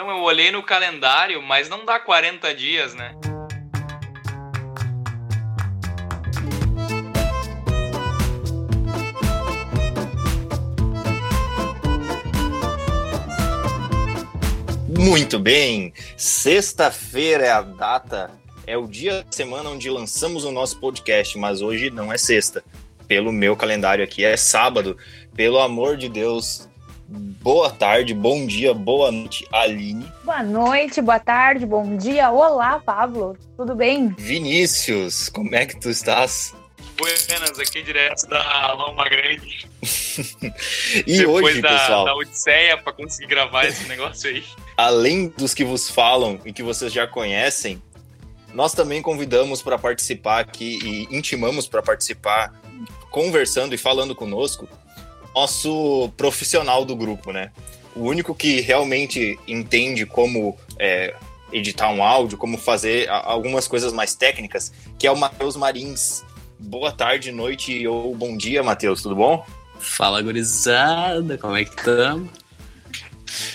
Então eu olhei no calendário, mas não dá 40 dias, né? Muito bem, sexta-feira é a data, é o dia da semana onde lançamos o nosso podcast, mas hoje não é sexta. Pelo meu calendário aqui é sábado. Pelo amor de Deus, boa tarde, bom dia, boa noite, Aline. Boa noite, boa tarde, bom dia. Olá, Pablo. Tudo bem? Vinícius, como é que tu estás? Buenas, aqui direto da Loma Grande. e Depois hoje, da, pessoal, da Odisseia pra conseguir gravar esse negócio aí. além dos que vos falam e que vocês já conhecem, nós também convidamos para participar aqui e intimamos para participar, conversando e falando conosco, nosso profissional do grupo, né? O único que realmente entende como é, editar um áudio, como fazer algumas coisas mais técnicas, que é o Matheus Marins. Boa tarde, noite ou bom dia, Matheus, tudo bom? Fala, gurizada, como é que estamos?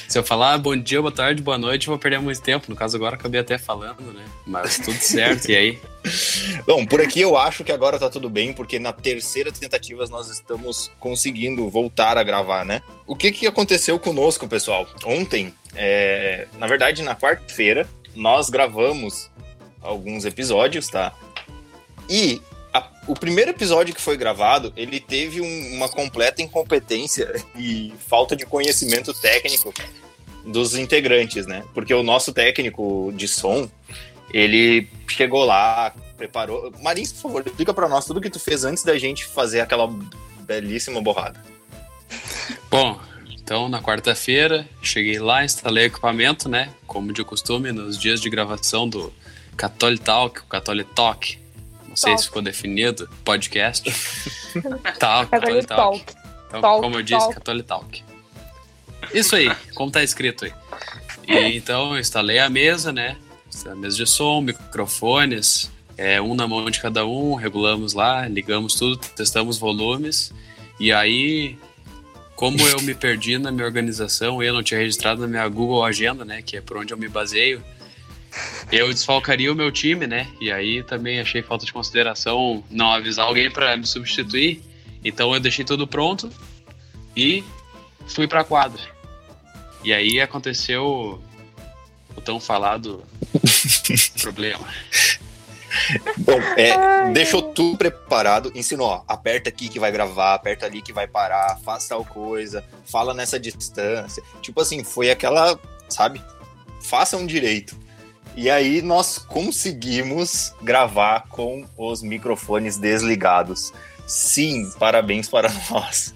Se eu falar bom dia, boa tarde, boa noite, eu vou perder muito tempo. No caso, agora acabei até falando, né? Mas tudo certo, e aí? Bom, por aqui eu acho que agora tá tudo bem, porque na terceira tentativa nós estamos conseguindo voltar a gravar, né? O que que aconteceu conosco, pessoal? Ontem, é, na verdade, na quarta-feira, nós gravamos alguns episódios, tá? E o primeiro episódio que foi gravado, ele teve um- uma completa incompetência e falta de conhecimento técnico dos integrantes, né? Porque o nosso técnico de som, ele chegou lá, preparou. Marins, por favor, explica pra nós tudo que tu fez antes da gente fazer aquela belíssima borrada. Bom, então na quarta-feira, cheguei lá, instalei equipamento, né? Como de costume, nos dias de gravação do Catholic Talk, o Catholic Talk. Não sei Talk. se ficou definido, podcast. Talk, Catholic Talk. Talk. Então, Talk, como eu disse. Catholic Talk. Isso aí, como tá escrito aí. E, então, eu instalei a mesa, né? A mesa de som, microfones, é, um na mão de cada um, regulamos lá, ligamos tudo, testamos volumes. E aí, como eu me perdi na minha organização, eu não tinha registrado na minha Google Agenda, né? Que é por onde eu me baseio. Eu desfalcaria o meu time, né? E aí também achei falta de consideração não avisar alguém para me substituir. Então eu deixei tudo pronto e fui pra quadra. E aí aconteceu o tão falado problema. Bom, é, deixou tudo preparado, ensinou, ó, aperta aqui que vai gravar, aperta ali que vai parar, faz tal coisa, fala nessa distância. Tipo assim, foi aquela, sabe? Façam direito. E aí nós conseguimos gravar com os microfones desligados. Sim, parabéns para nós.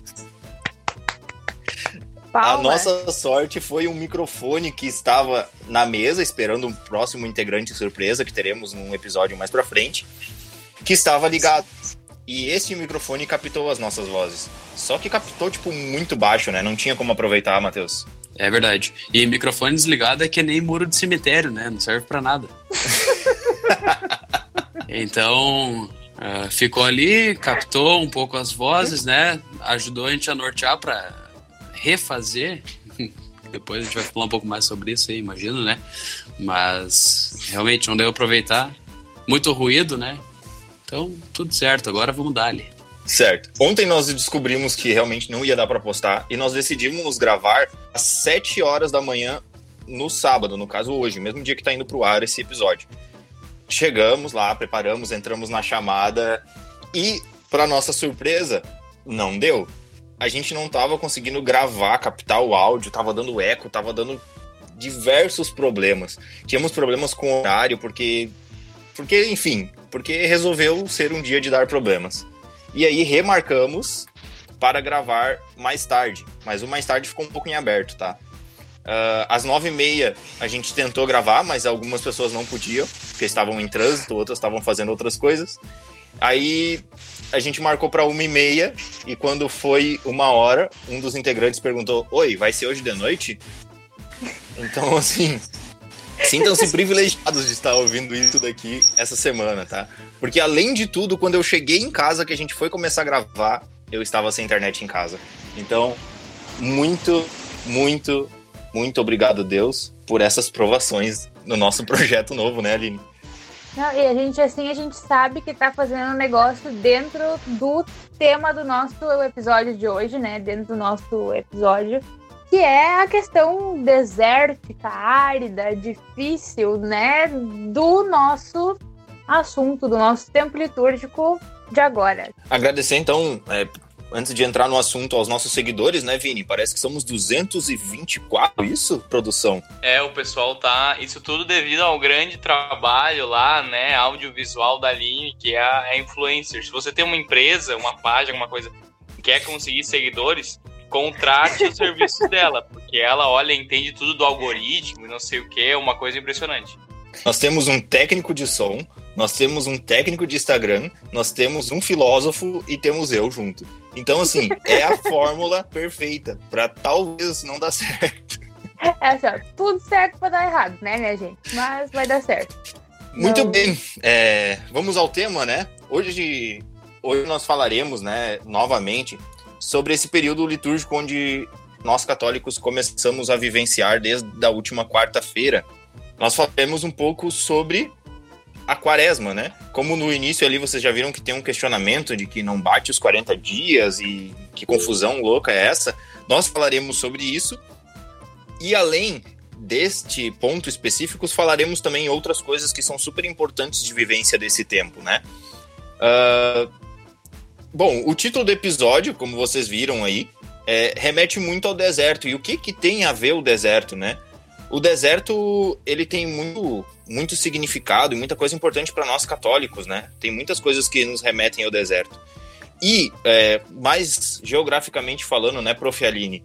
A Palmas. nossa sorte foi um microfone que estava na mesa, esperando um próximo integrante surpresa, que teremos num episódio mais pra frente, que estava ligado. E esse microfone captou as nossas vozes. Só que captou, tipo, muito baixo, né? Não tinha como aproveitar, Matheus. É verdade. E microfone desligado é que nem muro de cemitério, né? Não serve pra nada. então, ah, ficou ali, captou um pouco as vozes, né? Ajudou a gente a nortear pra refazer. Depois a gente vai falar um pouco mais sobre isso aí, imagino, né? Mas realmente não deu aproveitar. Muito ruído, né? Então, tudo certo. Agora vamos dar ali. Certo. Ontem nós descobrimos que realmente não ia dar pra postar e nós decidimos gravar às 7 horas da manhã no sábado, no caso hoje, mesmo dia que tá indo pro ar esse episódio. Chegamos lá, preparamos, entramos na chamada e, para nossa surpresa, não deu. A gente não tava conseguindo gravar, captar o áudio, tava dando eco, tava dando diversos problemas. Tínhamos problemas com o horário, porque. Porque, enfim, porque resolveu ser um dia de dar problemas. E aí remarcamos para gravar mais tarde. Mas o mais tarde ficou um pouco em aberto, tá? Ah, às nove e meia a gente tentou gravar, mas algumas pessoas não podiam, porque estavam em trânsito, outras estavam fazendo outras coisas. Aí a gente marcou para uma e meia e quando foi uma hora, um dos integrantes perguntou: Oi, vai ser hoje de noite? Então, assim, sintam-se privilegiados de estar ouvindo isso daqui essa semana, tá? Porque além de tudo, quando eu cheguei em casa, que a gente foi começar a gravar, eu estava sem internet em casa. Então, muito, muito, muito obrigado, Deus, por essas provações no nosso projeto novo, né, Aline? Não, e a gente, assim, a gente sabe que tá fazendo um negócio dentro do tema do nosso episódio de hoje, né? Dentro do nosso episódio, que é a questão desértica, árida, difícil, né? Do nosso assunto, do nosso tempo litúrgico de agora. Agradecer, então, é, antes de entrar no assunto, aos nossos seguidores, né, Vini? Parece que somos 224, isso, produção? É, o pessoal tá. Isso tudo devido ao grande trabalho lá, né, audiovisual da Aline, que é a, é a influencer. Se você tem uma empresa, uma página, alguma coisa, quer conseguir seguidores, contrate os serviços dela, porque ela, olha, entende tudo do algoritmo e não sei o que, é uma coisa impressionante. Nós temos um técnico de som, nós temos um técnico de Instagram, nós temos um filósofo e temos eu junto. Então, assim, é a fórmula perfeita para talvez não dar certo. É assim, ó, tudo certo para dar errado, né, minha gente? Mas vai dar certo. Muito não... bem, é, vamos ao tema, né? Hoje, hoje nós falaremos, né, novamente, sobre esse período litúrgico onde nós católicos começamos a vivenciar desde a última quarta-feira. Nós falaremos um pouco sobre a quaresma, né? Como no início ali vocês já viram que tem um questionamento de que não bate os 40 dias e que confusão louca é essa, nós falaremos sobre isso. E além deste ponto específico, falaremos também outras coisas que são super importantes de vivência desse tempo, né? Uh, bom, o título do episódio, como vocês viram aí, é, remete muito ao deserto. E o que, que tem a ver o deserto, né? O deserto, ele tem muito muito significado e muita coisa importante para nós católicos, né? Tem muitas coisas que nos remetem ao deserto. E, é, mais geograficamente falando, né, Prof. Aline?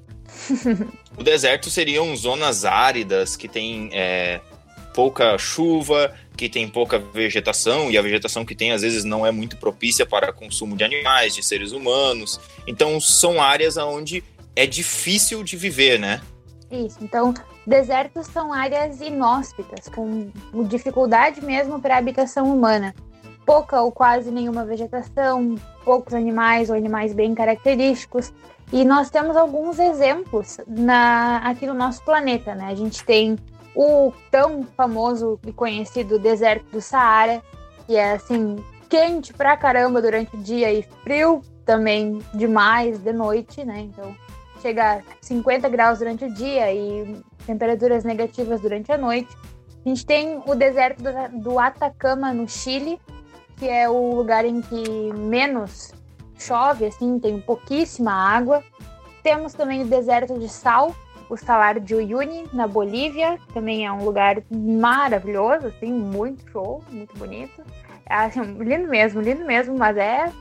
o deserto seriam zonas áridas que tem é, pouca chuva, que tem pouca vegetação, e a vegetação que tem às vezes não é muito propícia para consumo de animais, de seres humanos. Então, são áreas onde é difícil de viver, né? Isso. Então, desertos são áreas inóspitas, com dificuldade mesmo para a habitação humana. Pouca ou quase nenhuma vegetação, poucos animais ou animais bem característicos. E nós temos alguns exemplos na, aqui no nosso planeta, né? A gente tem o tão famoso e conhecido deserto do Saara, que é assim, quente pra caramba durante o dia e frio também demais de noite, né? Então chega a 50 graus durante o dia e temperaturas negativas durante a noite. A gente tem o deserto do Atacama, no Chile, que é o lugar em que menos chove, assim, tem pouquíssima água. Temos também o deserto de sal, o Salar de Uyuni, na Bolívia, também é um lugar maravilhoso, assim, muito show, muito bonito. É, assim, lindo mesmo, lindo mesmo, mas é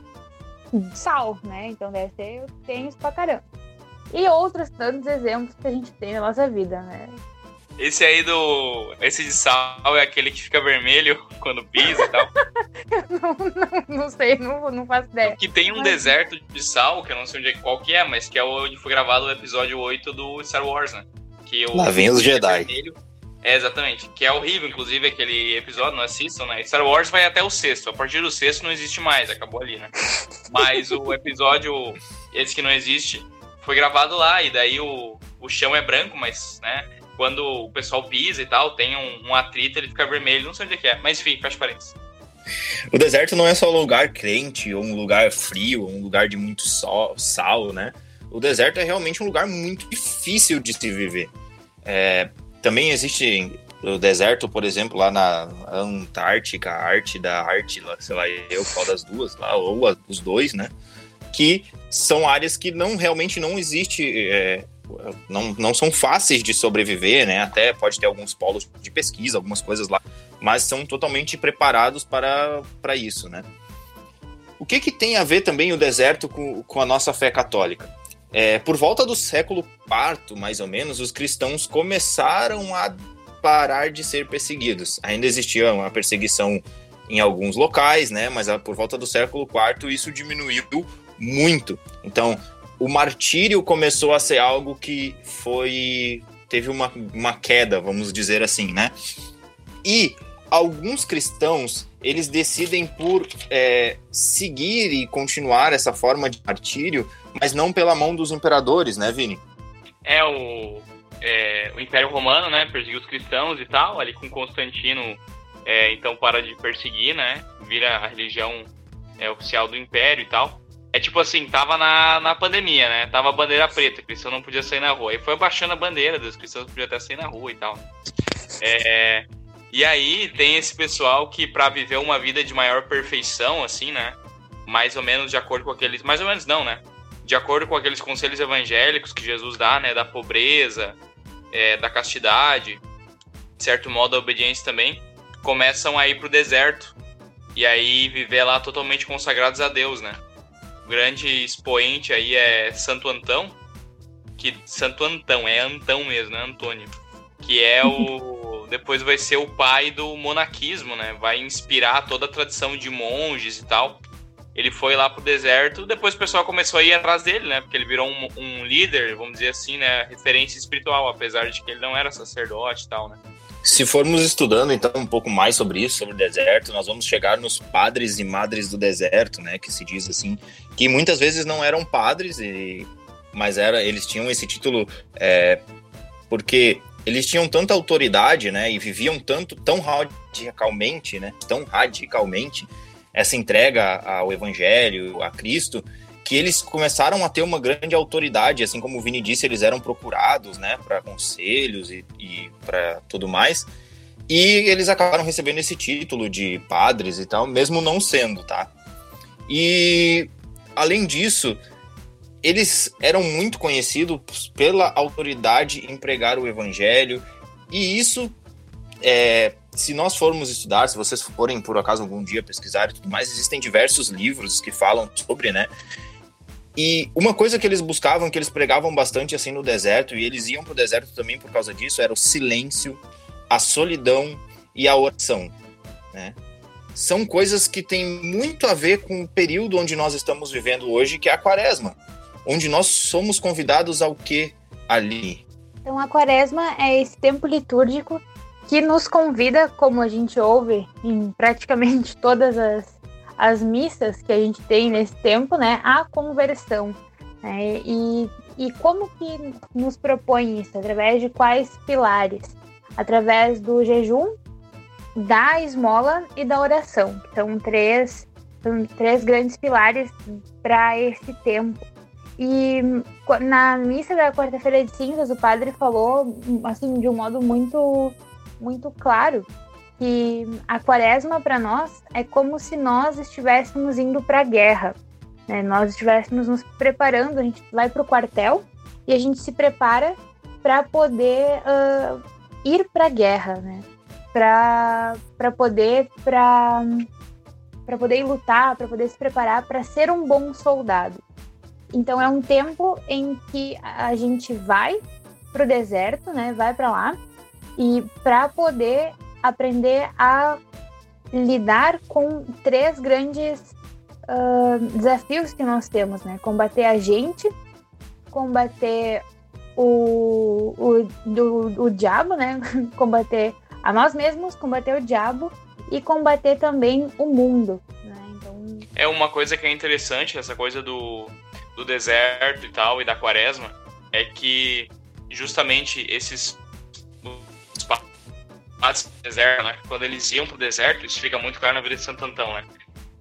sal, né? Então deve ser tenso pra caramba. E outros tantos exemplos que a gente tem na nossa vida, né? Esse aí do. Esse de sal é aquele que fica vermelho quando pisa e tal. não, não, não, sei, não, não faço ideia. Que tem um mas... deserto de sal, que eu não sei onde é, qual que é, mas que é onde foi gravado o episódio 8 do Star Wars, né? Que o Lá vem os Jedi. Vermelho, é, exatamente. Que é horrível, inclusive, aquele episódio, não assistam, né? Star Wars vai até o sexto. A partir do sexto não existe mais, acabou ali, né? Mas o episódio, esse que não existe, foi gravado lá, e daí o, o chão é branco, mas, né, quando o pessoal pisa e tal, tem um, um atrito, ele fica vermelho, não sei onde é que é, mas enfim, fecha parênteses. O deserto não é só um lugar quente, ou um lugar frio, ou um lugar de muito sol, sal, né? O deserto é realmente um lugar muito difícil de se viver. É, também existe o deserto, por exemplo, lá na Antártica, a arte da arte, sei lá, eu qual das duas, lá, ou os dois, né? que são áreas que não realmente não existe, é, não, não são fáceis de sobreviver, né? Até pode ter alguns polos de pesquisa, algumas coisas lá, mas são totalmente preparados para, para isso, né? O que, que tem a ver também o deserto com, com a nossa fé católica? É, por volta do século IV, mais ou menos, os cristãos começaram a parar de ser perseguidos. Ainda existia uma perseguição em alguns locais, né? Mas por volta do século IV isso diminuiu muito. Então, o martírio começou a ser algo que foi teve uma, uma queda, vamos dizer assim, né? E alguns cristãos eles decidem por é, seguir e continuar essa forma de martírio, mas não pela mão dos imperadores, né, Vini? É o é, o Império Romano, né, perseguiu os cristãos e tal, ali com Constantino, é, então para de perseguir, né, vira a religião é, oficial do Império e tal. É tipo assim, tava na, na pandemia, né, tava a bandeira preta, cristão não podia sair na rua. E foi baixando a bandeira, dos cristãos podiam até sair na rua e tal. É, e aí tem esse pessoal que para viver uma vida de maior perfeição, assim, né, mais ou menos de acordo com aqueles, mais ou menos não, né, de acordo com aqueles conselhos evangélicos que Jesus dá, né, da pobreza, é, da castidade, de certo modo da obediência também, começam a ir pro deserto e aí viver lá totalmente consagrados a Deus, né? O grande expoente aí é Santo Antão, que Santo Antão é Antão mesmo, né, Antônio, que é o depois vai ser o pai do monaquismo, né? Vai inspirar toda a tradição de monges e tal. Ele foi lá pro deserto, depois o pessoal começou a ir atrás dele, né? Porque ele virou um, um líder, vamos dizer assim, né? Referência espiritual, apesar de que ele não era sacerdote e tal, né? Se formos estudando então um pouco mais sobre isso, sobre o deserto, nós vamos chegar nos padres e madres do deserto, né, que se diz assim, que muitas vezes não eram padres, e, mas era, eles tinham esse título é, porque eles tinham tanta autoridade, né, e viviam tanto tão radicalmente, né, tão radicalmente essa entrega ao Evangelho, a Cristo, que eles começaram a ter uma grande autoridade, assim como o Vini disse, eles eram procurados, né, para conselhos e, e para tudo mais. E eles acabaram recebendo esse título de padres e tal, mesmo não sendo, tá? E além disso, eles eram muito conhecidos pela autoridade em pregar o evangelho, e isso é, se nós formos estudar, se vocês forem por acaso algum dia pesquisar e tudo mais, existem diversos livros que falam sobre, né? E uma coisa que eles buscavam, que eles pregavam bastante assim no deserto, e eles iam pro deserto também por causa disso, era o silêncio, a solidão e a oração, né? São coisas que têm muito a ver com o período onde nós estamos vivendo hoje, que é a quaresma, onde nós somos convidados ao que ali? Então a quaresma é esse tempo litúrgico que nos convida, como a gente ouve em praticamente todas as, as missas que a gente tem nesse tempo, né, à conversão. Né? E, e como que nos propõe isso? Através de quais pilares? Através do jejum, da esmola e da oração. São três, são três grandes pilares para esse tempo. E na missa da quarta-feira de cinzas, o padre falou, assim, de um modo muito muito claro que a quaresma para nós é como se nós estivéssemos indo para a guerra. Né? Nós estivéssemos nos preparando, a gente vai para o quartel e a gente se prepara para poder uh, ir para a guerra, né? Para poder para para poder lutar, para poder se preparar para ser um bom soldado. Então é um tempo em que a gente vai pro deserto, né? Vai para lá e para poder aprender a lidar com três grandes uh, desafios que nós temos, né? Combater a gente, combater o, o, do, o diabo, né? combater a nós mesmos, combater o diabo e combater também o mundo. Né? Então... É uma coisa que é interessante, essa coisa do, do deserto e tal, e da quaresma, é que justamente esses padres do deserto, né? Quando eles iam pro deserto, isso fica muito claro na vida de Santo Antão, né?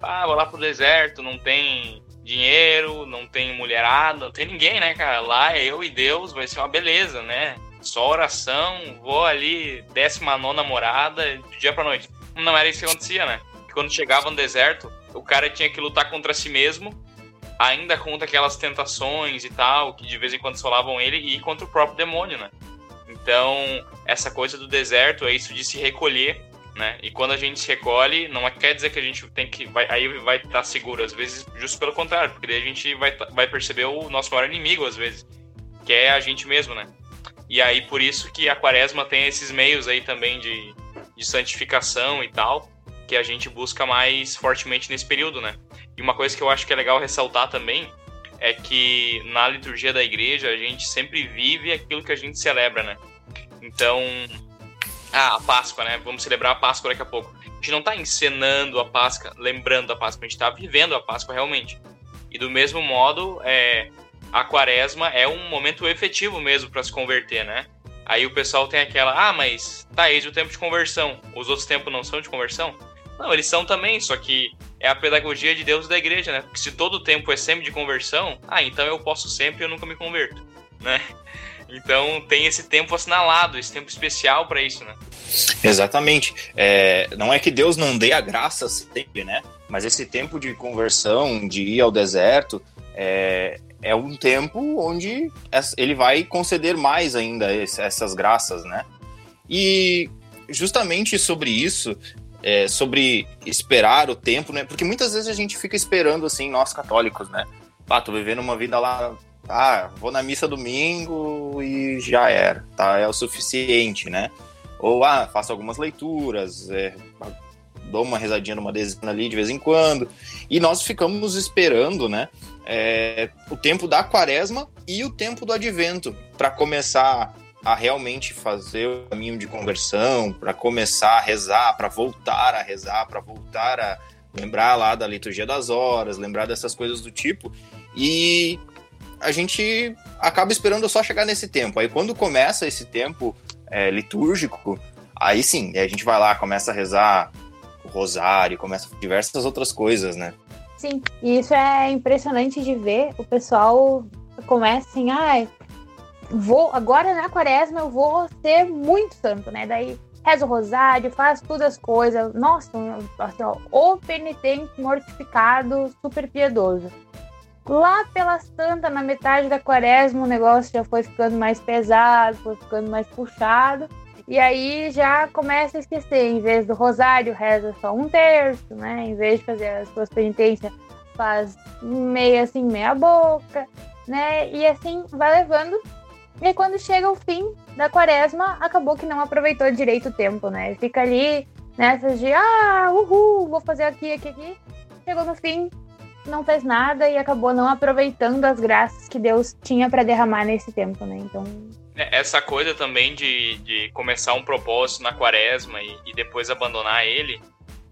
Ah, vou lá pro deserto, não tem dinheiro, não tem mulherada, não tem ninguém, né, cara? Lá é eu e Deus, vai ser uma beleza, né? Só oração, vou ali, décima nona morada, de dia pra noite. Não era isso que acontecia, né? Quando chegava no deserto, o cara tinha que lutar contra si mesmo, ainda contra aquelas tentações e tal, que de vez em quando solavam ele, e contra o próprio demônio, né? Então, essa coisa do deserto é isso de se recolher, né? E quando a gente se recolhe, não quer dizer que a gente tem que. Vai, aí vai estar seguro, às vezes, justo pelo contrário, porque daí a gente vai, vai perceber o nosso maior inimigo, às vezes, que é a gente mesmo, né? E aí, por isso que a quaresma tem esses meios aí também de, de santificação e tal, que a gente busca mais fortemente nesse período, né? E uma coisa que eu acho que é legal ressaltar também é que na liturgia da igreja a gente sempre vive aquilo que a gente celebra, né? Então, ah, a Páscoa, né? Vamos celebrar a Páscoa daqui a pouco. A gente não está encenando a Páscoa, lembrando a Páscoa, a gente está vivendo a Páscoa realmente. E do mesmo modo, é, a quaresma é um momento efetivo mesmo para se converter, né? Aí o pessoal tem aquela, ah, mas tá, esse o tempo de conversão. Os outros tempos não são de conversão? Não, eles são também, só que é a pedagogia de Deus e da igreja, né? Porque se todo tempo é sempre de conversão, ah, então eu posso sempre e eu nunca me converto, né? Então tem esse tempo assinalado, esse tempo especial para isso, né? Exatamente. É, não é que Deus não dê a graça sempre, né? Mas esse tempo de conversão, de ir ao deserto, é, é um tempo onde ele vai conceder mais ainda essas graças, né? E justamente sobre isso, é, sobre esperar o tempo, né? Porque muitas vezes a gente fica esperando, assim, nós católicos, né? Ah, tô vivendo uma vida lá ah, vou na missa domingo e já era, tá? É o suficiente, né? Ou, ah, faço algumas leituras, é, dou uma rezadinha numa dezena ali de vez em quando. E nós ficamos esperando, né? É, o tempo da quaresma e o tempo do advento para começar a realmente fazer o caminho de conversão, para começar a rezar, para voltar a rezar, para voltar a lembrar lá da liturgia das horas, lembrar dessas coisas do tipo. E a gente acaba esperando só chegar nesse tempo. Aí quando começa esse tempo é, litúrgico, aí sim, a gente vai lá, começa a rezar rosário, começa diversas outras coisas, né? Sim, e isso é impressionante de ver. O pessoal começa assim, ah, vou agora na quaresma eu vou ser muito santo, né? Daí reza o rosário, faz todas as coisas. Nossa, assim, ó, o penitente mortificado, super piedoso. Lá pelas tantas, na metade da quaresma, o negócio já foi ficando mais pesado, foi ficando mais puxado. E aí já começa a esquecer, em vez do rosário, reza só um terço, né? Em vez de fazer as suas penitências, faz meia assim, meia boca, né? E assim vai levando. E quando chega o fim da quaresma, acabou que não aproveitou direito o tempo, né? Fica ali nessas de, ah, uhul, vou fazer aqui, aqui, aqui. Chegou no fim, não fez nada e acabou não aproveitando as graças que Deus tinha para derramar nesse tempo, né? Então. É, essa coisa também de, de começar um propósito na quaresma e, e depois abandonar ele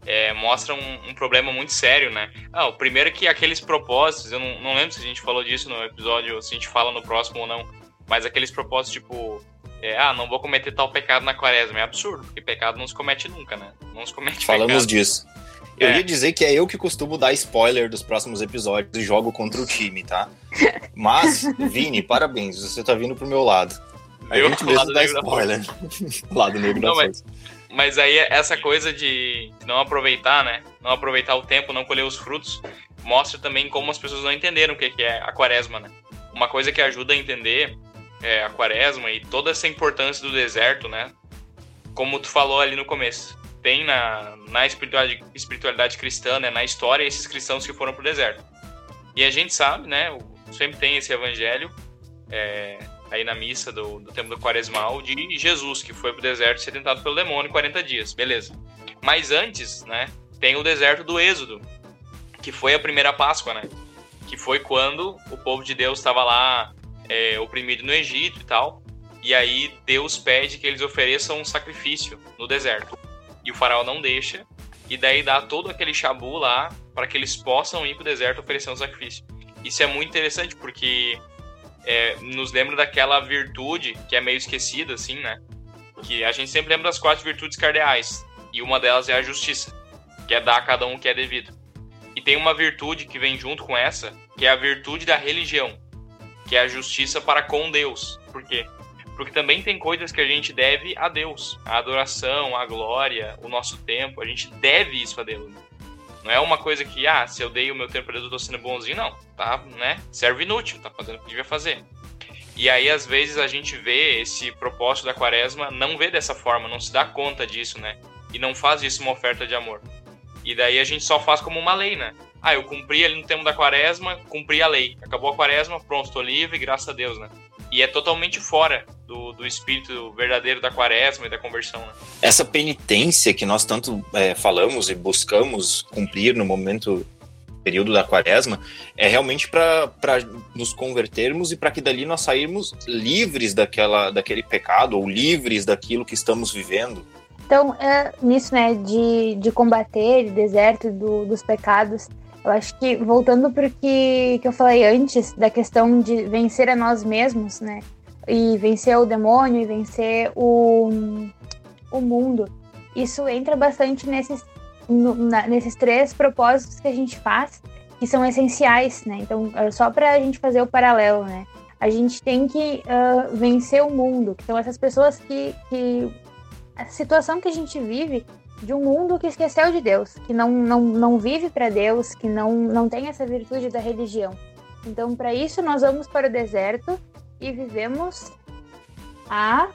é, mostra um, um, problema muito sério, né? Ah, o primeiro é que aqueles propósitos, eu não, não lembro se a gente falou disso no episódio, se a gente fala no próximo ou não, mas aqueles propósitos tipo é, ah, não vou cometer tal pecado na quaresma. É absurdo, porque pecado não se comete nunca, né? Não se comete Falamos pecado. disso. Eu é. ia dizer que é eu que costumo dar spoiler dos próximos episódios e jogo contra o time, tá? Mas, Vini, parabéns, você tá vindo pro meu lado. A meu gente mesmo dá spoiler. lado negro não, da mas, mas aí essa coisa de não aproveitar, né? Não aproveitar o tempo, não colher os frutos, mostra também como as pessoas não entenderam o que é a quaresma, né? Uma coisa que ajuda a entender é, a quaresma e toda essa importância do deserto, né? Como tu falou ali no começo tem na, na espiritualidade, espiritualidade cristã, né, na história, esses cristãos que foram para o deserto. E a gente sabe, né, sempre tem esse evangelho é, aí na missa do, do tempo do quaresmal de Jesus, que foi para o deserto ser tentado pelo demônio em 40 dias, beleza. Mas antes, né, tem o deserto do Êxodo, que foi a primeira Páscoa, né, que foi quando o povo de Deus estava lá é, oprimido no Egito e tal, e aí Deus pede que eles ofereçam um sacrifício no deserto. E o faraó não deixa, e daí dá todo aquele chabu lá para que eles possam ir para o deserto oferecer um sacrifício. Isso é muito interessante porque é, nos lembra daquela virtude que é meio esquecida, assim, né? Que a gente sempre lembra das quatro virtudes cardeais, e uma delas é a justiça, que é dar a cada um o que é devido. E tem uma virtude que vem junto com essa, que é a virtude da religião, que é a justiça para com Deus. Por quê? Porque também tem coisas que a gente deve a Deus. A adoração, a glória, o nosso tempo. A gente deve isso a Deus. Não é uma coisa que, ah, se eu dei o meu tempo para Deus, eu tô sendo bonzinho. Não, tá, né? Serve inútil, tá fazendo o que devia fazer. E aí, às vezes, a gente vê esse propósito da quaresma, não vê dessa forma, não se dá conta disso, né? E não faz isso uma oferta de amor. E daí a gente só faz como uma lei, né? Ah, eu cumpri ali no tempo da quaresma, cumpri a lei. Acabou a quaresma, pronto, tô livre, graças a Deus, né? E é totalmente fora do, do espírito verdadeiro da quaresma e da conversão. Né? Essa penitência que nós tanto é, falamos e buscamos cumprir no momento período da quaresma é realmente para nos convertermos e para que dali nós sairmos livres daquela, daquele pecado ou livres daquilo que estamos vivendo. Então, é, nisso, né, de, de combater o deserto do, dos pecados, eu acho que, voltando para o que, que eu falei antes, da questão de vencer a nós mesmos, né? e vencer o demônio e vencer o, o mundo. Isso entra bastante nesses, no, na, nesses três propósitos que a gente faz, que são essenciais, né? Então, é só para a gente fazer o paralelo, né? A gente tem que uh, vencer o mundo, são essas pessoas que, que. A situação que a gente vive de um mundo que esqueceu de Deus, que não, não, não vive para Deus, que não, não tem essa virtude da religião. Então, para isso, nós vamos para o deserto e vivemos a.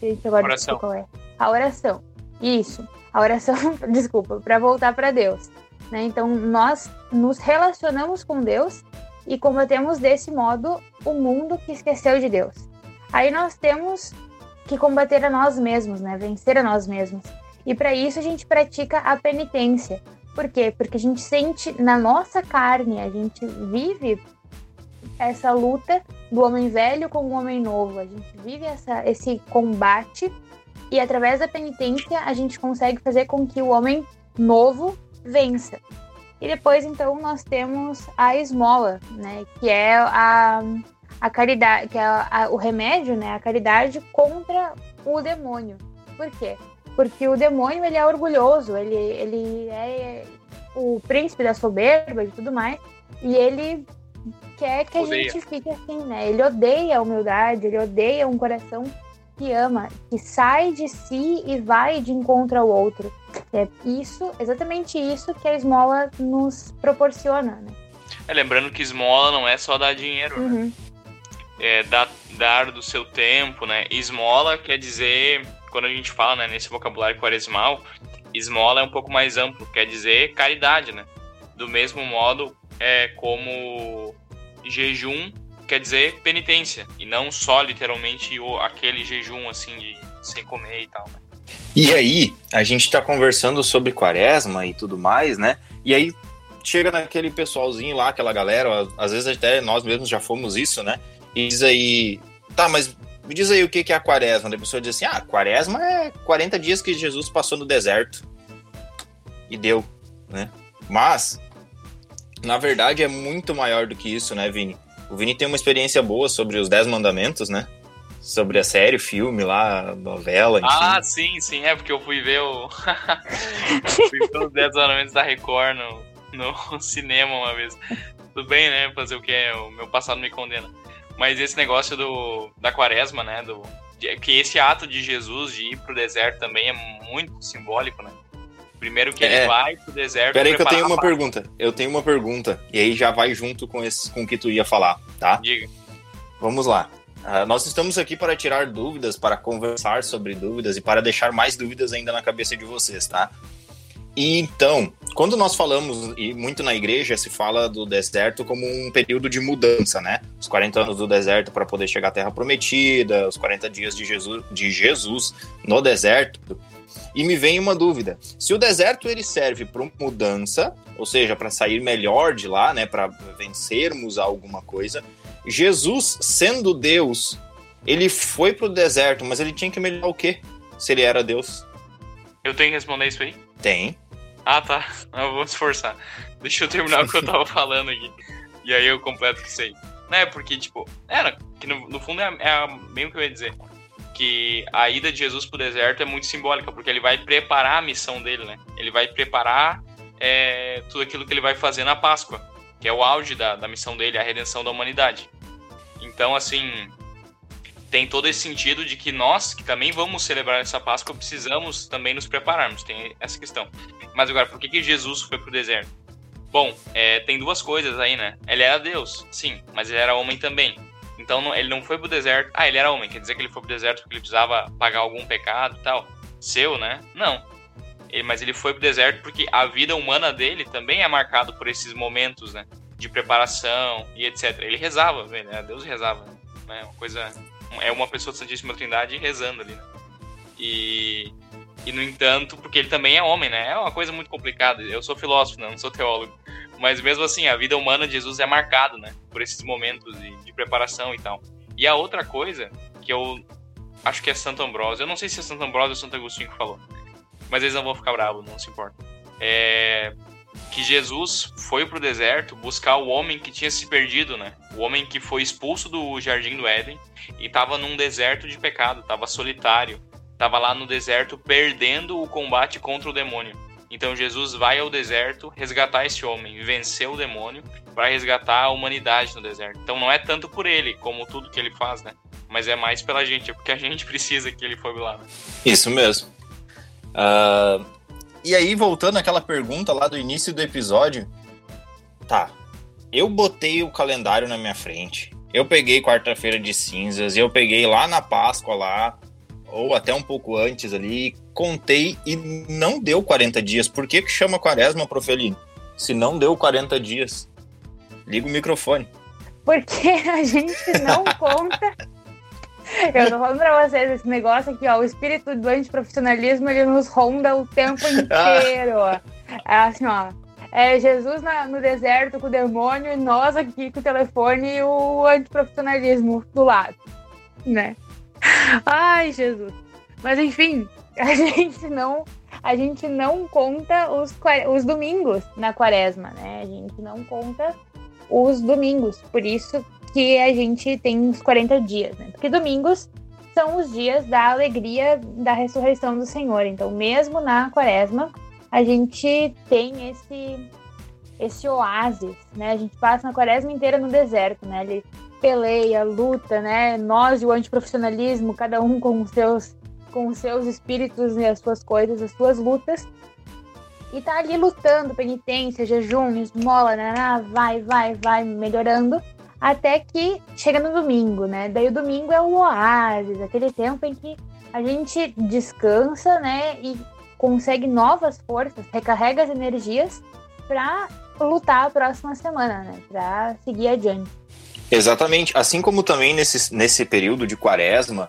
Gente, agora oração. qual é. A oração. Isso. A oração, desculpa, para voltar para Deus. Né? Então, nós nos relacionamos com Deus e combatemos desse modo o mundo que esqueceu de Deus. Aí nós temos que combater a nós mesmos, né? Vencer a nós mesmos. E para isso a gente pratica a penitência. Por quê? Porque a gente sente na nossa carne, a gente vive essa luta do homem velho com o homem novo. A gente vive essa, esse combate e através da penitência a gente consegue fazer com que o homem novo vença. E depois então nós temos a esmola, né, que é a, a caridade, que é a, o remédio, né, a caridade contra o demônio. Por quê? Porque o demônio ele é orgulhoso, ele, ele é o príncipe da soberba e tudo mais, e ele quer que a Odeia. gente fique assim, né? Ele odeia a humildade, ele odeia um coração que ama, que sai de si e vai de encontro ao outro. É isso, exatamente isso que a esmola nos proporciona, né? É, lembrando que esmola não é só dar dinheiro, né? É dar, dar do seu tempo, né? Esmola quer dizer, quando a gente fala né, nesse vocabulário quaresmal, esmola é um pouco mais amplo, quer dizer caridade, né? Do mesmo modo é como jejum quer dizer penitência, e não só literalmente o, aquele jejum assim de sem comer e tal. né? E aí, a gente tá conversando sobre quaresma e tudo mais, né? E aí chega naquele pessoalzinho lá, aquela galera, às vezes até nós mesmos já fomos isso, né? E diz aí, tá, mas me diz aí o que é a quaresma. A pessoa diz assim, ah, quaresma é 40 dias que Jesus passou no deserto. E deu, né? Mas, na verdade, é muito maior do que isso, né, Vini? O Vini tem uma experiência boa sobre os Dez Mandamentos, né? Sobre a série, filme lá, novela, enfim. Ah, sim, sim, é porque eu fui ver o. fui ver os 10 ornamentos da Record no, no cinema uma vez. Tudo bem, né? Fazer o que? O meu passado me condena. Mas esse negócio do, da quaresma, né? Do, que esse ato de Jesus de ir pro deserto também é muito simbólico, né? Primeiro que ele É. vai pro deserto. Peraí que eu tenho uma pergunta. Eu tenho uma pergunta. E aí já vai junto com, esse, com o que tu ia falar, tá? Diga. Vamos lá. Ah, nós estamos aqui para tirar dúvidas, para conversar sobre dúvidas e para deixar mais dúvidas ainda na cabeça de vocês, tá? E então, quando nós falamos, e muito na igreja se fala do deserto como um período de mudança, né? Os 40 anos do deserto para poder chegar à Terra Prometida, os 40 dias de Jesus, de Jesus no deserto. E me vem uma dúvida: se o deserto ele serve para mudança, ou seja, para sair melhor de lá, né, para vencermos alguma coisa, Jesus, sendo Deus, ele foi pro deserto, mas ele tinha que melhorar o quê? Se ele era Deus? Eu tenho que responder isso aí? Tem. Ah, tá. Eu vou esforçar. Deixa eu terminar o que eu tava falando aqui. E aí eu completo que sei. Né, porque, tipo, era, que no, no fundo é, é bem o que eu ia dizer. Que a ida de Jesus pro deserto é muito simbólica, porque ele vai preparar a missão dele, né? Ele vai preparar é, tudo aquilo que ele vai fazer na Páscoa, que é o auge da, da missão dele, a redenção da humanidade. Então, assim, tem todo esse sentido de que nós, que também vamos celebrar essa Páscoa, precisamos também nos prepararmos. Tem essa questão. Mas agora, por que, que Jesus foi pro deserto? Bom, é, tem duas coisas aí, né? Ele era Deus, sim, mas ele era homem também. Então não- ele não foi pro deserto. Ah, ele era homem, quer dizer que ele foi pro deserto porque ele precisava pagar algum pecado e tal. Seu, né? Não. Ele- mas ele foi pro deserto porque a vida humana dele também é marcada por esses momentos, né? De preparação e etc. Ele rezava, velho, né? Deus rezava, né? Uma coisa. É uma pessoa da Santíssima Trindade rezando ali, né? E. E, no entanto, porque ele também é homem, né? É uma coisa muito complicada. Eu sou filósofo, né? não sou teólogo. Mas mesmo assim, a vida humana de Jesus é marcada, né? Por esses momentos de, de preparação e tal. E a outra coisa, que eu acho que é Santo Ambrósio. Eu não sei se é Santo Ambrósio ou Santo Agostinho que falou. Mas eles não vão ficar bravos, não se importa. É, que Jesus foi pro deserto buscar o homem que tinha se perdido, né? O homem que foi expulso do jardim do Éden e estava num deserto de pecado, estava solitário, estava lá no deserto perdendo o combate contra o demônio. Então Jesus vai ao deserto resgatar esse homem, vencer o demônio para resgatar a humanidade no deserto. Então não é tanto por ele, como tudo que ele faz, né? Mas é mais pela gente, é porque a gente precisa que ele foi lá. Né? Isso mesmo. Uh, e aí, voltando àquela pergunta lá do início do episódio, tá. Eu botei o calendário na minha frente. Eu peguei quarta-feira de cinzas, eu peguei lá na Páscoa lá, ou até um pouco antes ali, contei e não deu 40 dias. Por que, que chama quaresma, Profelino? Se não deu 40 dias. Liga o microfone. Porque a gente não conta eu tô falando pra vocês, esse negócio aqui, ó, o espírito do antiprofissionalismo, ele nos ronda o tempo inteiro. É assim, ó, é Jesus na, no deserto com o demônio e nós aqui com o telefone e o antiprofissionalismo do lado, né? Ai, Jesus. Mas enfim, a gente não a gente não conta os, os domingos na quaresma, né? A gente não conta os domingos. Por isso que a gente tem uns 40 dias, né? Porque domingos são os dias da alegria da ressurreição do Senhor. Então, mesmo na quaresma, a gente tem esse esse oásis, né? A gente passa na quaresma inteira no deserto, né? Ele peleia, luta, né? Nós e o antiprofissionalismo, cada um com os seus com os seus espíritos e as suas coisas, as suas lutas. E tá ali lutando, penitência, jejum, esmola, né? vai, vai, vai, melhorando até que chega no domingo, né? Daí o domingo é o oásis, aquele tempo em que a gente descansa, né? E consegue novas forças, recarrega as energias para lutar a próxima semana, né? Para seguir adiante. Exatamente. Assim como também nesse, nesse período de quaresma,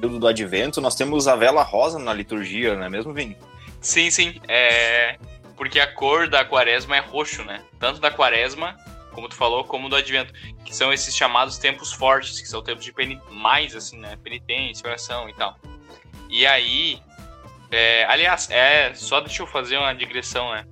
período do advento, nós temos a vela rosa na liturgia, não é mesmo, Vini? Sim, sim. É... Porque a cor da quaresma é roxo, né? Tanto da quaresma como tu falou, como do advento, que são esses chamados tempos fortes, que são tempos de mais, assim, né? Penitência, oração e tal. E aí, é, aliás, é, só deixa eu fazer uma digressão, né?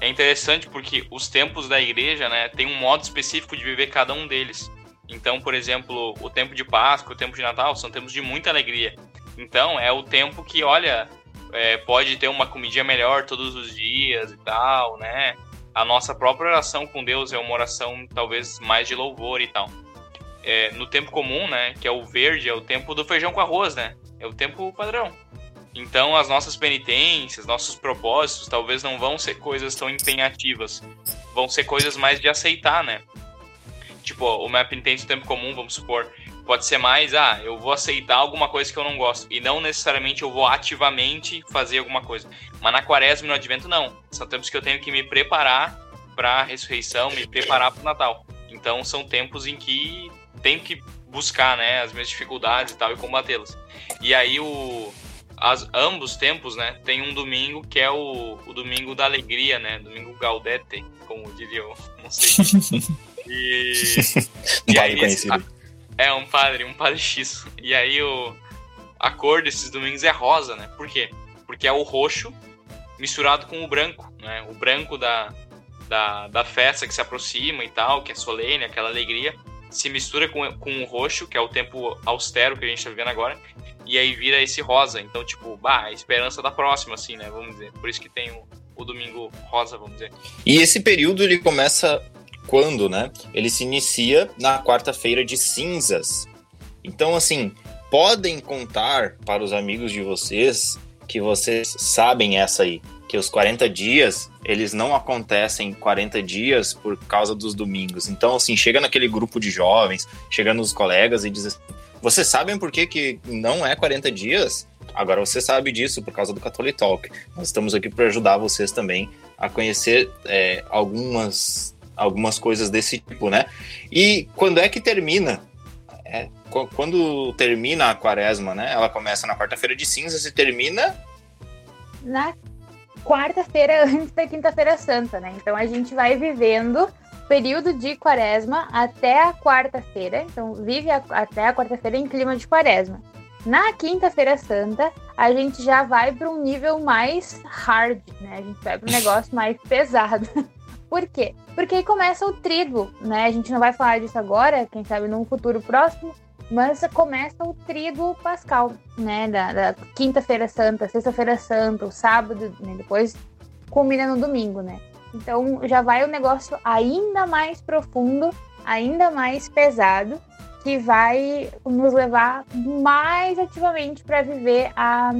É interessante porque os tempos da igreja, né, tem um modo específico de viver cada um deles. Então, por exemplo, o tempo de Páscoa, o tempo de Natal, são tempos de muita alegria. Então, é o tempo que, olha, é, pode ter uma comidinha melhor todos os dias e tal, né? A nossa própria oração com Deus é uma oração talvez mais de louvor e tal. É, no tempo comum, né, que é o verde, é o tempo do feijão com arroz, né? É o tempo padrão. Então, as nossas penitências, nossos propósitos, talvez não vão ser coisas tão empenhativas. Vão ser coisas mais de aceitar, né? Tipo, o minha penitência do tempo comum, vamos supor, pode ser mais, ah, eu vou aceitar alguma coisa que eu não gosto. E não necessariamente eu vou ativamente fazer alguma coisa. Mas na quaresma e no advento, não. São tempos que eu tenho que me preparar para a ressurreição, me preparar para o Natal. Então são tempos em que tenho que buscar, né, as minhas dificuldades e tal e combatê-las. E aí o as, ambos tempos, né, tem um domingo que é o, o domingo da alegria, né, domingo Gaudete, como diria eu, não sei. E, e aí. É, um padre, um padre X. E aí o, a cor desses domingos é rosa, né? Por quê? Porque é o roxo misturado com o branco, né? O branco da, da, da festa que se aproxima e tal, que é solene, aquela alegria, se mistura com, com o roxo, que é o tempo austero que a gente tá vivendo agora, e aí vira esse rosa. Então, tipo, bah, a esperança da próxima, assim, né? Vamos dizer. Por isso que tem o, o domingo rosa, vamos dizer. E esse período ele começa quando, né? Ele se inicia na quarta-feira de cinzas. Então, assim, podem contar para os amigos de vocês que vocês sabem essa aí, que os 40 dias, eles não acontecem 40 dias por causa dos domingos. Então, assim, chega naquele grupo de jovens, chega nos colegas e diz assim, vocês sabem por que, que não é 40 dias? Agora você sabe disso por causa do Catholic Talk. Nós estamos aqui para ajudar vocês também a conhecer é, algumas algumas coisas desse tipo, né? E quando é que termina? É, quando termina a quaresma, né? Ela começa na quarta-feira de cinzas e termina na quarta-feira antes da quinta-feira santa, né? Então a gente vai vivendo período de quaresma até a quarta-feira, então vive a, até a quarta-feira em clima de quaresma. Na quinta-feira santa, a gente já vai para um nível mais hard, né? A gente vai para um negócio mais pesado. Por quê? Porque aí começa o trigo, né? A gente não vai falar disso agora, quem sabe num futuro próximo, mas começa o trigo pascal, né? Da, da quinta-feira santa, sexta-feira santa, o sábado, né? depois culmina no domingo, né? Então já vai o um negócio ainda mais profundo, ainda mais pesado, que vai nos levar mais ativamente para viver a,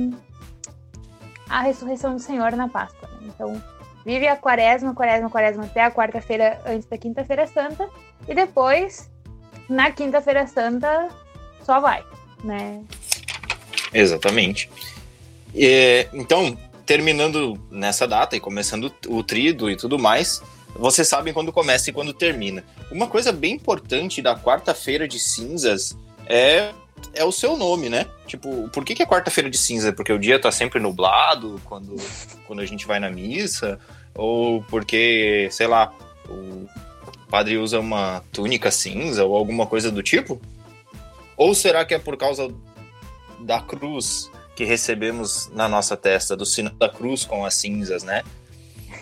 a ressurreição do Senhor na Páscoa. Né? Então, vive a quaresma, quaresma, quaresma até a quarta-feira antes da quinta-feira santa, e depois, na quinta-feira santa, só vai, né? Exatamente. E, então, terminando nessa data e começando o trido e tudo mais, vocês sabem quando começa e quando termina. Uma coisa bem importante da quarta-feira de cinzas é é o seu nome, né? Tipo, por que, que é quarta-feira de cinza? Porque o dia tá sempre nublado quando, quando a gente vai na missa? Ou porque, sei lá, o padre usa uma túnica cinza ou alguma coisa do tipo? Ou será que é por causa da cruz que recebemos na nossa testa, do sinal da cruz com as cinzas, né?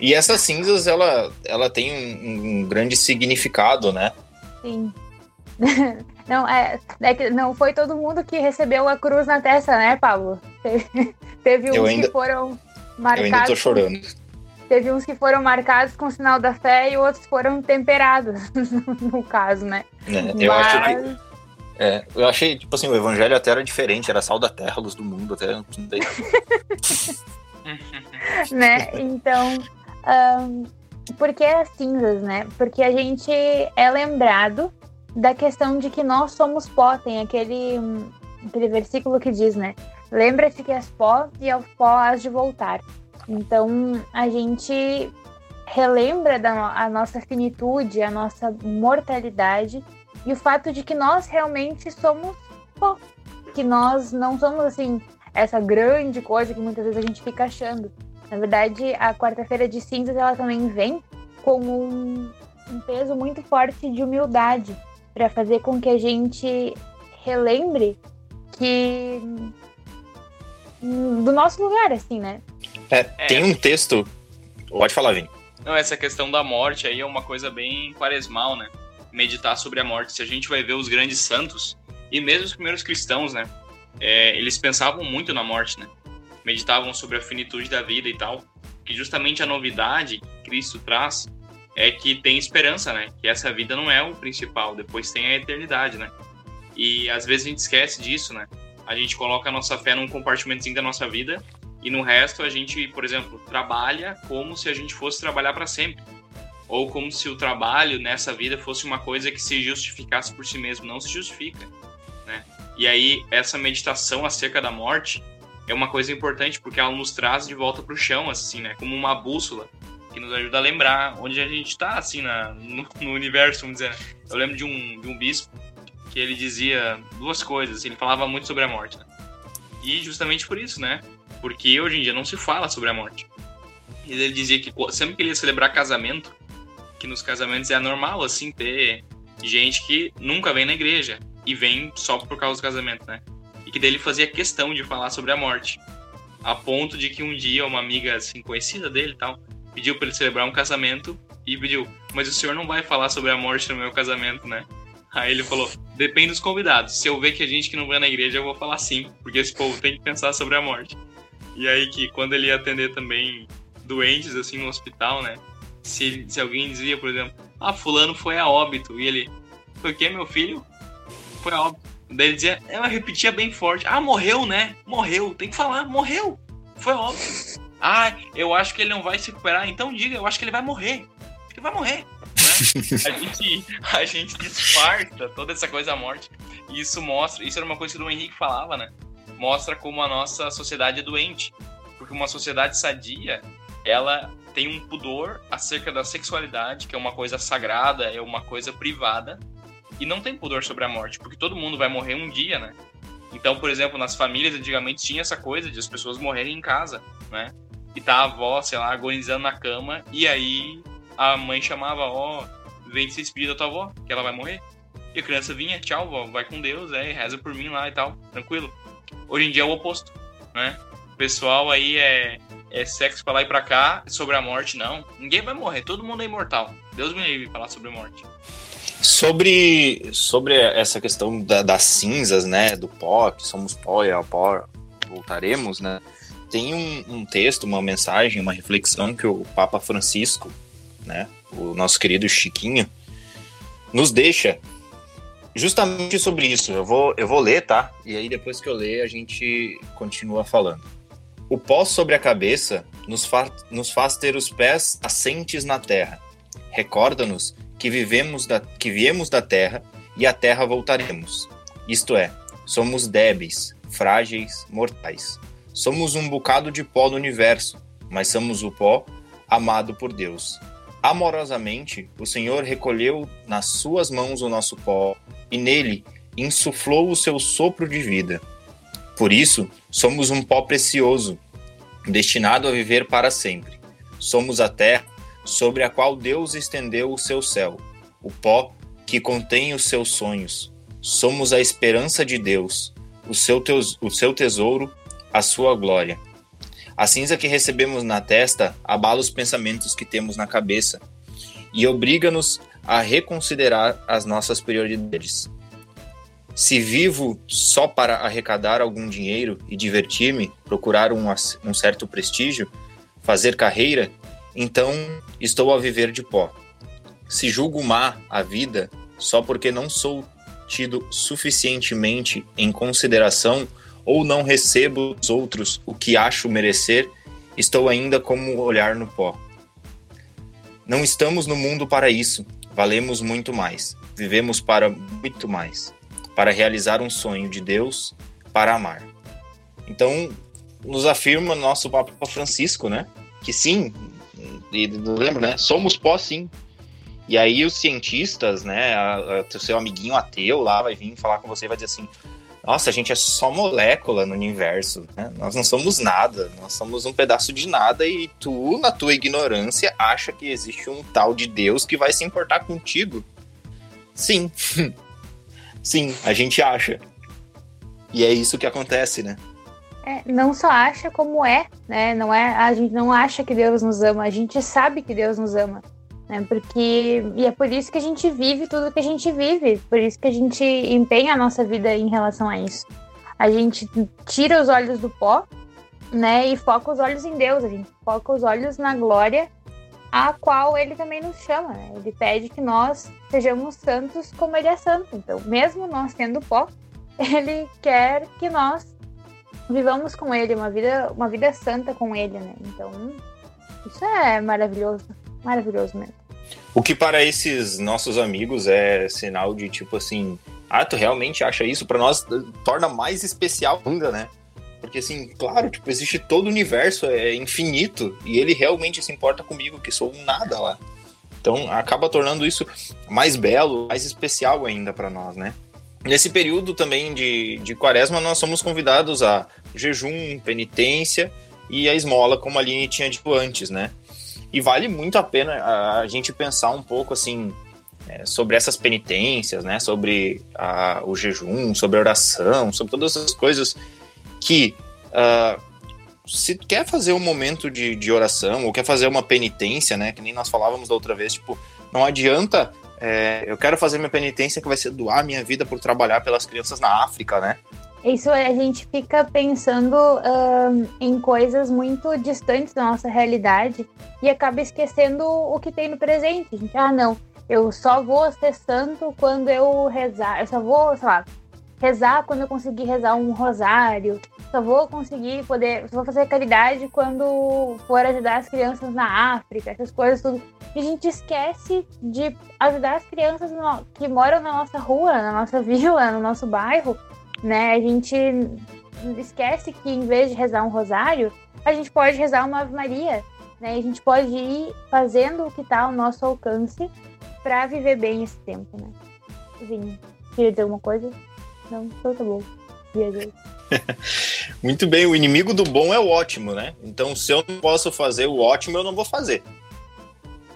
E essas cinzas, ela, ela tem um, um grande significado, né? Sim. Não, é, é que não foi todo mundo que recebeu a cruz na testa, né, Pablo? Teve, teve uns ainda, que foram marcados. Eu ainda tô chorando. Teve uns que foram marcados com o sinal da fé e outros foram temperados, no caso, né? É, eu Mas... acho que é, eu achei, tipo assim, o evangelho até era diferente, era sal da terra, luz do mundo, até né? Então, um, por que as cinzas, né? Porque a gente é lembrado da questão de que nós somos pó, tem aquele, aquele versículo que diz, né? Lembra-te que és pó e ao pó has de voltar. Então, a gente relembra da a nossa finitude, a nossa mortalidade e o fato de que nós realmente somos pó, que nós não somos assim essa grande coisa que muitas vezes a gente fica achando. Na verdade, a quarta-feira de cinzas ela também vem com um, um peso muito forte de humildade para fazer com que a gente relembre que do nosso lugar, assim, né? É, tem um texto. Pode falar, Vini. Não, essa questão da morte aí é uma coisa bem quaresmal, né? meditar sobre a morte. Se a gente vai ver os grandes santos e mesmo os primeiros cristãos, né? É, eles pensavam muito na morte, né? Meditavam sobre a finitude da vida e tal. Que justamente a novidade que Cristo traz é que tem esperança, né? Que essa vida não é o principal, depois tem a eternidade, né? E às vezes a gente esquece disso, né? A gente coloca a nossa fé num compartimentozinho da nossa vida e no resto a gente, por exemplo, trabalha como se a gente fosse trabalhar para sempre ou como se o trabalho nessa vida fosse uma coisa que se justificasse por si mesmo, não se justifica, né? E aí essa meditação acerca da morte é uma coisa importante porque ela nos traz de volta para o chão, assim, né? Como uma bússola que nos ajuda a lembrar onde a gente está, assim, na, no, no, universo, vamos dizer. Né? Eu lembro de um, de um bispo que ele dizia duas coisas, ele falava muito sobre a morte, né? E justamente por isso, né? Porque hoje em dia não se fala sobre a morte. E ele dizia que sempre que ele ia celebrar casamento, que nos casamentos é normal, assim, ter gente que nunca vem na igreja e vem só por causa do casamento, né? E que dele fazia questão de falar sobre a morte. A ponto de que um dia uma amiga, assim, conhecida dele e tal, pediu para ele celebrar um casamento e pediu, mas o senhor não vai falar sobre a morte no meu casamento, né? Aí ele falou, depende dos convidados. Se eu ver que a gente que não vai na igreja, eu vou falar sim, porque esse povo tem que pensar sobre a morte. E aí que quando ele ia atender também doentes, assim, no hospital, né? se, se alguém dizia, por exemplo, ah, fulano foi a óbito, e ele, foi o quê, meu filho? Foi a óbito. Daí ele dizia, ela repetia bem forte, ah, morreu, né? Morreu, tem que falar, morreu, foi a óbito. Ah, eu acho que ele não vai se recuperar, então diga, eu acho que ele vai morrer. Que vai morrer. Né? a, gente, a gente disfarça toda essa coisa da morte. E isso mostra, isso era uma coisa que o Henrique falava, né? Mostra como a nossa sociedade é doente. Porque uma sociedade sadia, ela tem um pudor acerca da sexualidade, que é uma coisa sagrada, é uma coisa privada, e não tem pudor sobre a morte, porque todo mundo vai morrer um dia, né? Então, por exemplo, nas famílias antigamente tinha essa coisa de as pessoas morrerem em casa, né? E tá a avó, sei lá, agonizando na cama, e aí a mãe chamava, ó, oh, vem se despedir da tua avó, que ela vai morrer. E a criança vinha, tchau, vó, vai com Deus, é, reza por mim lá e tal, tranquilo. Hoje em dia é o oposto, né? O pessoal aí é, é sexo pra lá e pra cá, sobre a morte, não. Ninguém vai morrer, todo mundo é imortal. Deus me livre falar sobre morte. Sobre, sobre essa questão da, das cinzas, né? Do pó, que somos pó e ao pó voltaremos, né? Tem um, um texto, uma mensagem, uma reflexão que o Papa Francisco, né? O nosso querido Chiquinho, nos deixa justamente sobre isso. Eu vou, eu vou ler, tá? E aí depois que eu ler, a gente continua falando. O pó sobre a cabeça nos, fa nos faz ter os pés assentes na terra. Recorda-nos que vivemos da, que viemos da terra e à terra voltaremos. Isto é, somos débeis, frágeis, mortais. Somos um bocado de pó no universo, mas somos o pó amado por Deus. Amorosamente, o Senhor recolheu nas suas mãos o nosso pó e nele insuflou o seu sopro de vida. Por isso, somos um pó precioso, destinado a viver para sempre. Somos a terra sobre a qual Deus estendeu o seu céu, o pó que contém os seus sonhos. Somos a esperança de Deus, o seu, o seu tesouro, a sua glória. A cinza que recebemos na testa abala os pensamentos que temos na cabeça e obriga-nos a reconsiderar as nossas prioridades. Se vivo só para arrecadar algum dinheiro e divertir-me, procurar um, um certo prestígio, fazer carreira, então estou a viver de pó. Se julgo má a vida só porque não sou tido suficientemente em consideração ou não recebo dos outros o que acho merecer, estou ainda como olhar no pó. Não estamos no mundo para isso, valemos muito mais, vivemos para muito mais, para realizar um sonho de Deus, para amar. Então, nos afirma nosso Papa Francisco, né? Que sim, e lembra, né? Somos pó, sim. E aí os cientistas, né? O seu amiguinho ateu lá vai vir falar com você e vai dizer assim: nossa, a gente é só molécula no universo, né? Nós não somos nada, nós somos um pedaço de nada e tu, na tua ignorância, acha que existe um tal de Deus que vai se importar contigo. Sim. Sim, a gente acha. E é isso que acontece, né? É, não só acha como é, né? Não é, a gente não acha que Deus nos ama, a gente sabe que Deus nos ama. Né? Porque e é por isso que a gente vive tudo que a gente vive, por isso que a gente empenha a nossa vida em relação a isso. A gente tira os olhos do pó, né, e foca os olhos em Deus, a gente foca os olhos na glória a qual ele também nos chama, né? Ele pede que nós sejamos santos como ele é santo. Então, mesmo nós tendo pó, ele quer que nós vivamos com ele, uma vida, uma vida santa com ele, né? Então, isso é maravilhoso, maravilhoso mesmo. O que para esses nossos amigos é sinal de tipo assim, ah, tu realmente acha isso? Para nós torna mais especial ainda, né? Porque assim, claro, tipo, existe todo o universo, é infinito, e ele realmente se importa comigo, que sou um nada lá. Então acaba tornando isso mais belo, mais especial ainda para nós, né? Nesse período também de, de quaresma, nós somos convidados a jejum, penitência e a esmola, como a Aline tinha dito antes, né? E vale muito a pena a, gente pensar um pouco assim é, sobre essas penitências, né? Sobre a, o jejum, sobre a oração, sobre todas essas coisas que uh, se quer fazer um momento de, de oração ou quer fazer uma penitência, né? Que nem nós falávamos da outra vez, tipo, não adianta é, eu quero fazer minha penitência que vai ser doar minha vida por trabalhar pelas crianças na África, né? Isso a gente fica pensando uh, em coisas muito distantes da nossa realidade e acaba esquecendo o que tem no presente. Gente, ah, não, eu só vou ser santo quando eu rezar, eu só vou, sei lá, rezar quando eu conseguir rezar um rosário, só vou conseguir poder, só vou fazer caridade quando for ajudar as crianças na África, essas coisas tudo. E a gente esquece de ajudar as crianças no, que moram na nossa rua, na nossa vila, no nosso bairro, né? A gente esquece que em vez de rezar um rosário, a gente pode rezar uma Ave Maria, né? A gente pode ir fazendo o que está ao nosso alcance para viver bem esse tempo, né? Enfim, queria dizer alguma coisa? Não, então tá bom. Viajei. Muito bem, o inimigo do bom é o ótimo, né? Então, se eu não posso fazer o ótimo, eu não vou fazer.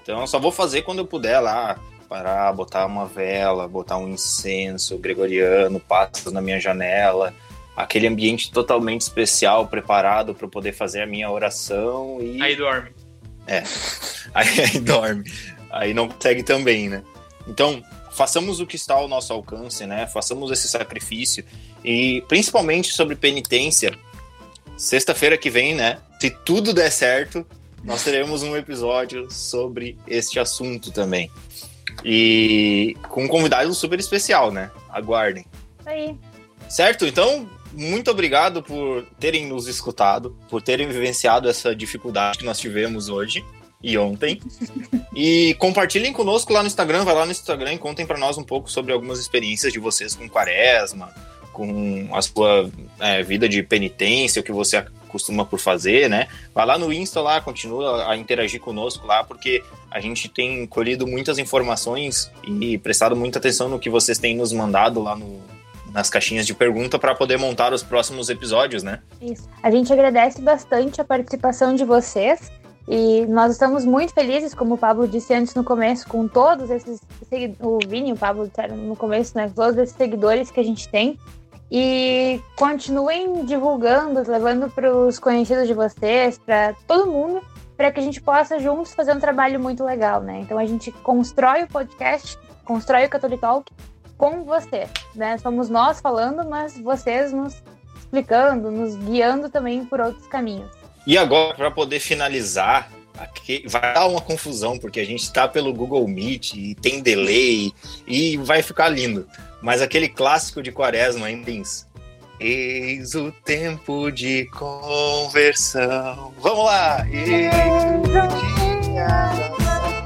Então, eu só vou fazer quando eu puder lá parar, botar uma vela, botar um incenso gregoriano, passas na minha janela, aquele ambiente totalmente especial, preparado para poder fazer a minha oração e. Aí dorme. É. Aí, aí dorme. Aí não consegue também, né? Então, façamos o que está ao nosso alcance, né? Façamos esse sacrifício. E principalmente sobre penitência. Sexta-feira que vem, né? Se tudo der certo, nós teremos um episódio sobre este assunto também. E com um convidado super especial, né? Aguardem. Aí. Certo? Então, muito obrigado por terem nos escutado, por terem vivenciado essa dificuldade que nós tivemos hoje e ontem. e compartilhem conosco lá no Instagram, vai lá no Instagram e contem para nós um pouco sobre algumas experiências de vocês com quaresma, com a sua é, vida de penitência, o que você costuma por fazer, né? Vai lá no Insta lá, continua a interagir conosco lá, porque a gente tem colhido muitas informações e prestado muita atenção no que vocês têm nos mandado lá no, nas caixinhas de pergunta para poder montar os próximos episódios, né? Isso. A gente agradece bastante a participação de vocês. E nós estamos muito felizes, como o Pablo disse antes no começo, com todos esses o Vini o Pablo no começo, né? Todos esses seguidores que a gente tem. E continuem divulgando, levando para os conhecidos de vocês, para todo mundo, para que a gente possa juntos fazer um trabalho muito legal, né? Então a gente constrói o podcast, constrói o Catholic Talk com você, né? Somos nós falando, mas vocês nos explicando, nos guiando também por outros caminhos. E agora, para poder finalizar, aqui vai dar uma confusão, porque a gente está pelo Google Meet e tem delay e vai ficar lindo. Mas aquele clássico de Quaresma, hein, Lins? Eis o tempo de conversão. Vamos lá! Eis o dia da